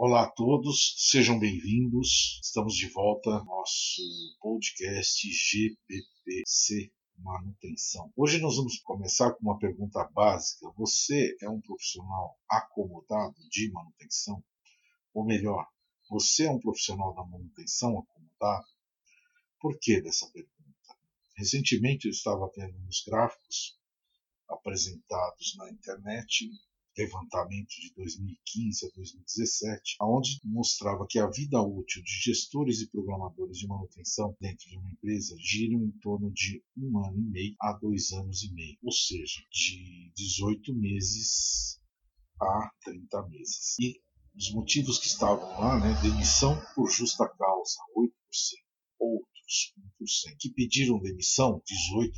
Olá a todos, sejam bem-vindos. Estamos de volta ao nosso podcast GPPC Manutenção. Hoje nós vamos começar com uma pergunta básica. Você é um profissional acomodado de manutenção? Ou melhor, você é um profissional da manutenção acomodado? Por que dessa pergunta? Recentemente eu estava vendo uns gráficos apresentados na internet levantamento de 2015 a 2017, onde mostrava que a vida útil de gestores e programadores de manutenção dentro de uma empresa gira em torno de um ano e meio a dois anos e meio, ou seja, de 18 meses a 30 meses. E os motivos que estavam lá, né, demissão por justa causa, 8%, ou 1%, que pediram demissão, 18%.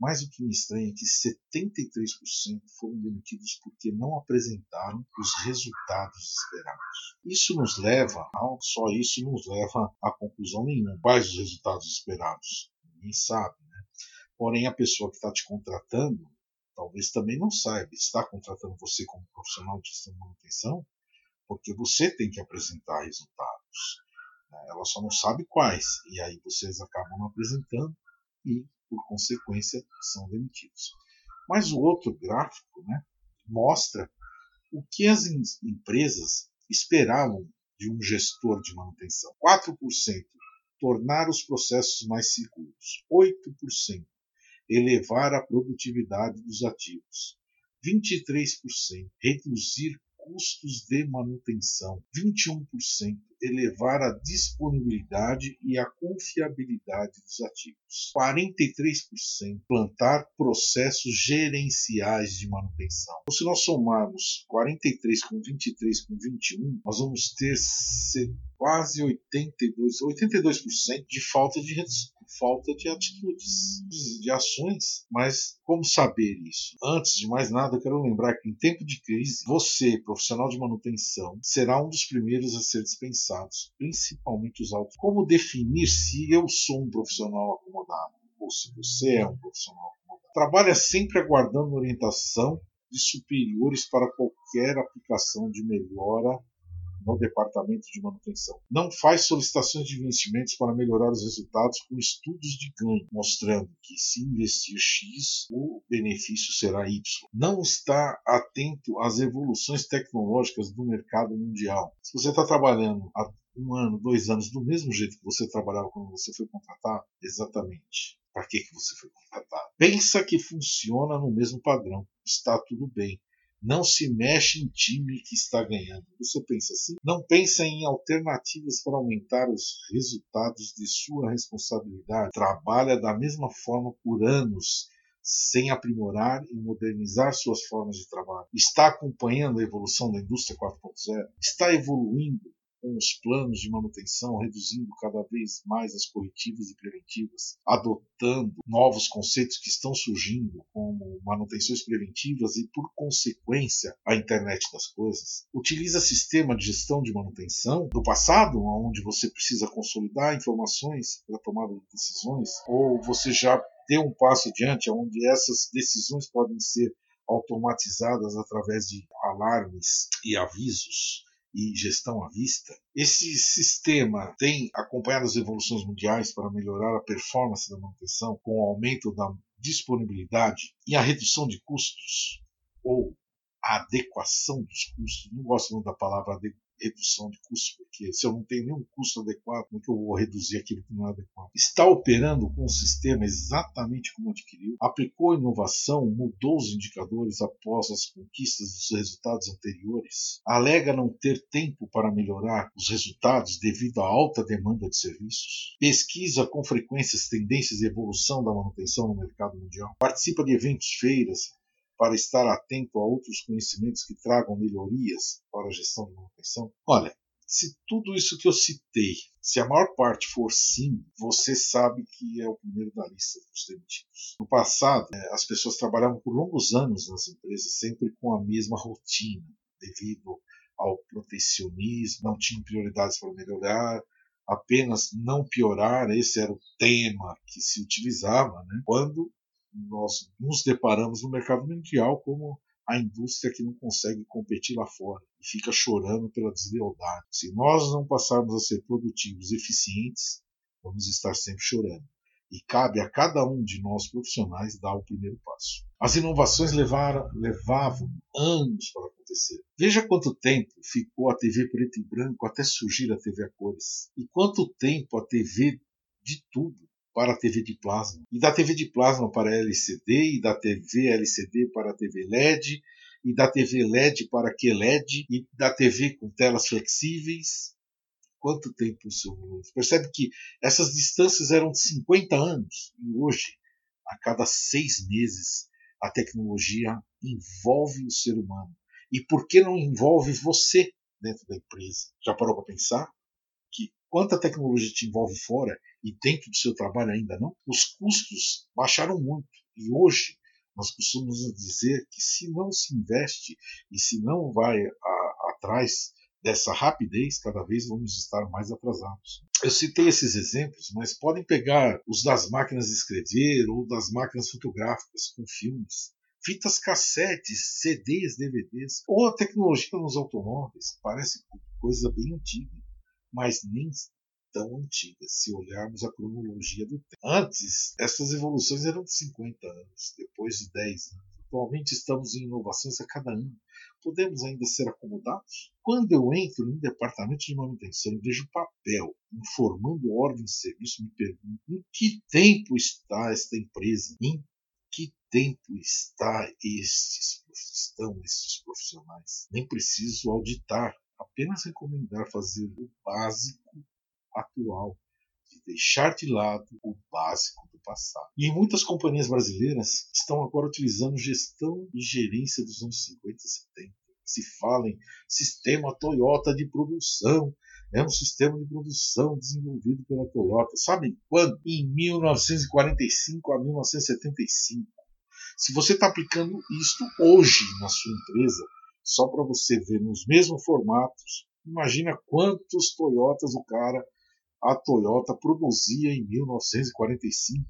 Mas o que me estranha é que 73% foram demitidos porque não apresentaram os resultados esperados. Isso nos leva, não só isso nos leva a conclusão nenhuma. Quais os resultados esperados? Ninguém sabe, né? Porém, a pessoa que está te contratando talvez também não saiba. Está contratando você como profissional de gestão de manutenção porque você tem que apresentar resultados. Né? Ela só não sabe quais. E aí vocês acabam apresentando e, por consequência, são demitidos. Mas o outro gráfico né, mostra o que as empresas esperavam de um gestor de manutenção. 4% tornar os processos mais seguros. 8% elevar a produtividade dos ativos. 23% reduzir custos de manutenção, 21% elevar a disponibilidade e a confiabilidade dos ativos, 43% plantar processos gerenciais de manutenção. Então, se nós somarmos 43 com 23 com 21, nós vamos ter quase 82, 82% de falta de falta de atitudes, de ações. Mas como saber isso? Antes de mais nada, eu quero lembrar que em tempo de crise, você, profissional de manutenção, será um dos primeiros a ser dispensados, principalmente os altos. Como definir se eu sou um profissional acomodado ou se você é um profissional acomodado? Trabalha sempre aguardando orientação de superiores para qualquer aplicação de melhora no departamento de manutenção. Não faz solicitações de investimentos para melhorar os resultados com estudos de ganho, mostrando que se investir X, o benefício será Y. Não está atento às evoluções tecnológicas do mercado mundial. Se você está trabalhando há um ano, dois anos, do mesmo jeito que você trabalhava quando você foi contratado, exatamente. Para que, que você foi contratado? Pensa que funciona no mesmo padrão. Está tudo bem. Não se mexe em time que está ganhando. Você pensa assim? Não pensa em alternativas para aumentar os resultados de sua responsabilidade. Trabalha da mesma forma por anos sem aprimorar e modernizar suas formas de trabalho. Está acompanhando a evolução da indústria 4.0? Está evoluindo com os planos de manutenção, reduzindo cada vez mais as corretivas e preventivas, adotando novos conceitos que estão surgindo, como manutenções preventivas e, por consequência, a internet das coisas. Utiliza sistema de gestão de manutenção do passado, onde você precisa consolidar informações para tomada de decisões, ou você já deu um passo adiante, onde essas decisões podem ser automatizadas através de alarmes e avisos e gestão à vista, esse sistema tem acompanhado as evoluções mundiais para melhorar a performance da manutenção com o aumento da disponibilidade e a redução de custos ou a adequação dos custos. Não gosto muito da palavra redução de custos, porque se eu não tenho nenhum custo adequado, como é que eu vou reduzir aquilo que não é adequado? Está operando com o sistema exatamente como adquiriu, aplicou inovação, mudou os indicadores após as conquistas dos resultados anteriores, alega não ter tempo para melhorar os resultados devido à alta demanda de serviços, pesquisa com frequência as tendências de evolução da manutenção no mercado mundial, participa de eventos, feiras, para estar atento a outros conhecimentos que tragam melhorias para a gestão de manutenção? Olha, se tudo isso que eu citei, se a maior parte for sim, você sabe que é o primeiro da lista dos demitidos. No passado, é, as pessoas trabalhavam por longos anos nas empresas, sempre com a mesma rotina, devido ao protecionismo, não tinham prioridades para melhorar, apenas não piorar, esse era o tema que se utilizava, né? quando nós nos deparamos no mercado mundial como a indústria que não consegue competir lá fora e fica chorando pela deslealdade. Se nós não passarmos a ser produtivos eficientes, vamos estar sempre chorando. E cabe a cada um de nós profissionais dar o primeiro passo. As inovações levaram, levavam anos para acontecer. Veja quanto tempo ficou a TV preto e branco até surgir a TV a cores. E quanto tempo a TV de tubo para a TV de plasma. E da TV de plasma para LCD, e da TV LCD para a TV LED, e da TV LED para QLED, e da TV com telas flexíveis, quanto tempo isso percebe que essas distâncias eram de 50 anos e hoje a cada seis meses a tecnologia envolve o ser humano. E por que não envolve você dentro da empresa? Já parou para pensar quanta tecnologia te envolve fora e dentro do seu trabalho ainda não os custos baixaram muito e hoje nós costumamos dizer que se não se investe e se não vai a, atrás dessa rapidez, cada vez vamos estar mais atrasados. Eu citei esses exemplos, mas podem pegar os das máquinas de escrever ou das máquinas fotográficas com filmes, fitas cassetes, CDs, DVDs, ou a tecnologia nos automóveis. Parece coisa bem antiga, mas nem tão antiga, se olharmos a cronologia do tempo. Antes, essas evoluções eram de 50 anos, depois de 10 anos. Atualmente estamos em inovações a cada ano podemos ainda ser acomodados? Quando eu entro em um departamento de manutenção e vejo papel informando ordem de serviço, me pergunto em que tempo está esta empresa? Em que tempo está estes, estão estes profissionais? Nem preciso auditar, apenas recomendar fazer o básico atual de deixar de lado o básico do passado. E muitas companhias brasileiras estão agora utilizando gestão e gerência dos anos 50 e 70. Se fala em sistema Toyota de produção, é um sistema de produção desenvolvido pela Toyota. Sabe quando? Em 1945 a 1975. Se você está aplicando isto hoje na sua empresa, só para você ver nos mesmos formatos, imagina quantos Toyotas o cara a Toyota produzia em 1945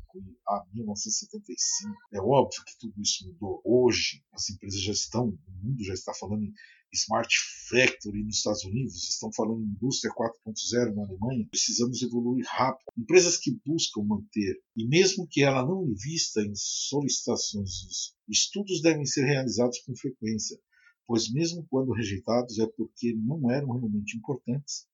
a 1975. É óbvio que tudo isso mudou. Hoje, as empresas já estão, o mundo já está falando em Smart Factory nos Estados Unidos, estão falando em indústria 4.0 na Alemanha. Precisamos evoluir rápido. Empresas que buscam manter, e mesmo que ela não invista em solicitações, estudos devem ser realizados com frequência, pois mesmo quando rejeitados é porque não eram realmente importantes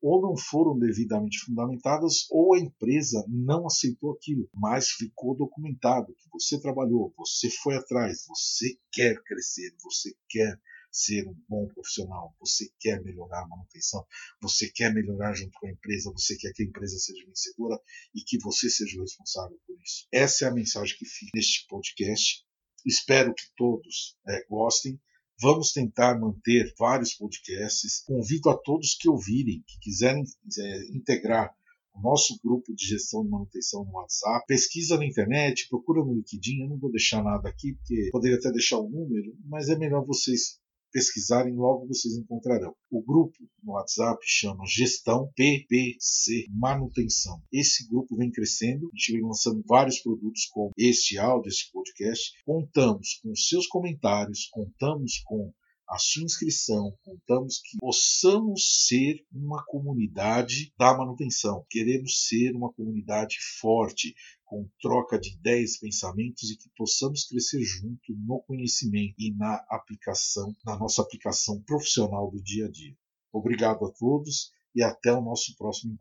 ou não foram devidamente fundamentadas ou a empresa não aceitou aquilo, mas ficou documentado que você trabalhou, você foi atrás, você quer crescer, você quer ser um bom profissional, você quer melhorar a manutenção, você quer melhorar junto com a empresa, você quer que a empresa seja vencedora e que você seja o responsável por isso. Essa é a mensagem que fica neste podcast. Espero que todos é, gostem. Vamos tentar manter vários podcasts. Convido a todos que ouvirem, que quiserem é, integrar o nosso grupo de gestão de manutenção no WhatsApp. Pesquisa na internet, procura no LinkedIn. Eu não vou deixar nada aqui, porque poderia até deixar o número, mas é melhor vocês pesquisarem, logo vocês encontrarão. O grupo no WhatsApp chama Gestão PPC Manutenção. Esse grupo vem crescendo, a gente vem lançando vários produtos como este áudio, esse podcast. Contamos com seus comentários, contamos com a sua inscrição, contamos que possamos ser uma comunidade da manutenção. Queremos ser uma comunidade forte, com troca de ideias, pensamentos e que possamos crescer junto no conhecimento e na aplicação, na nossa aplicação profissional do dia a dia. Obrigado a todos e até o nosso próximo encontro.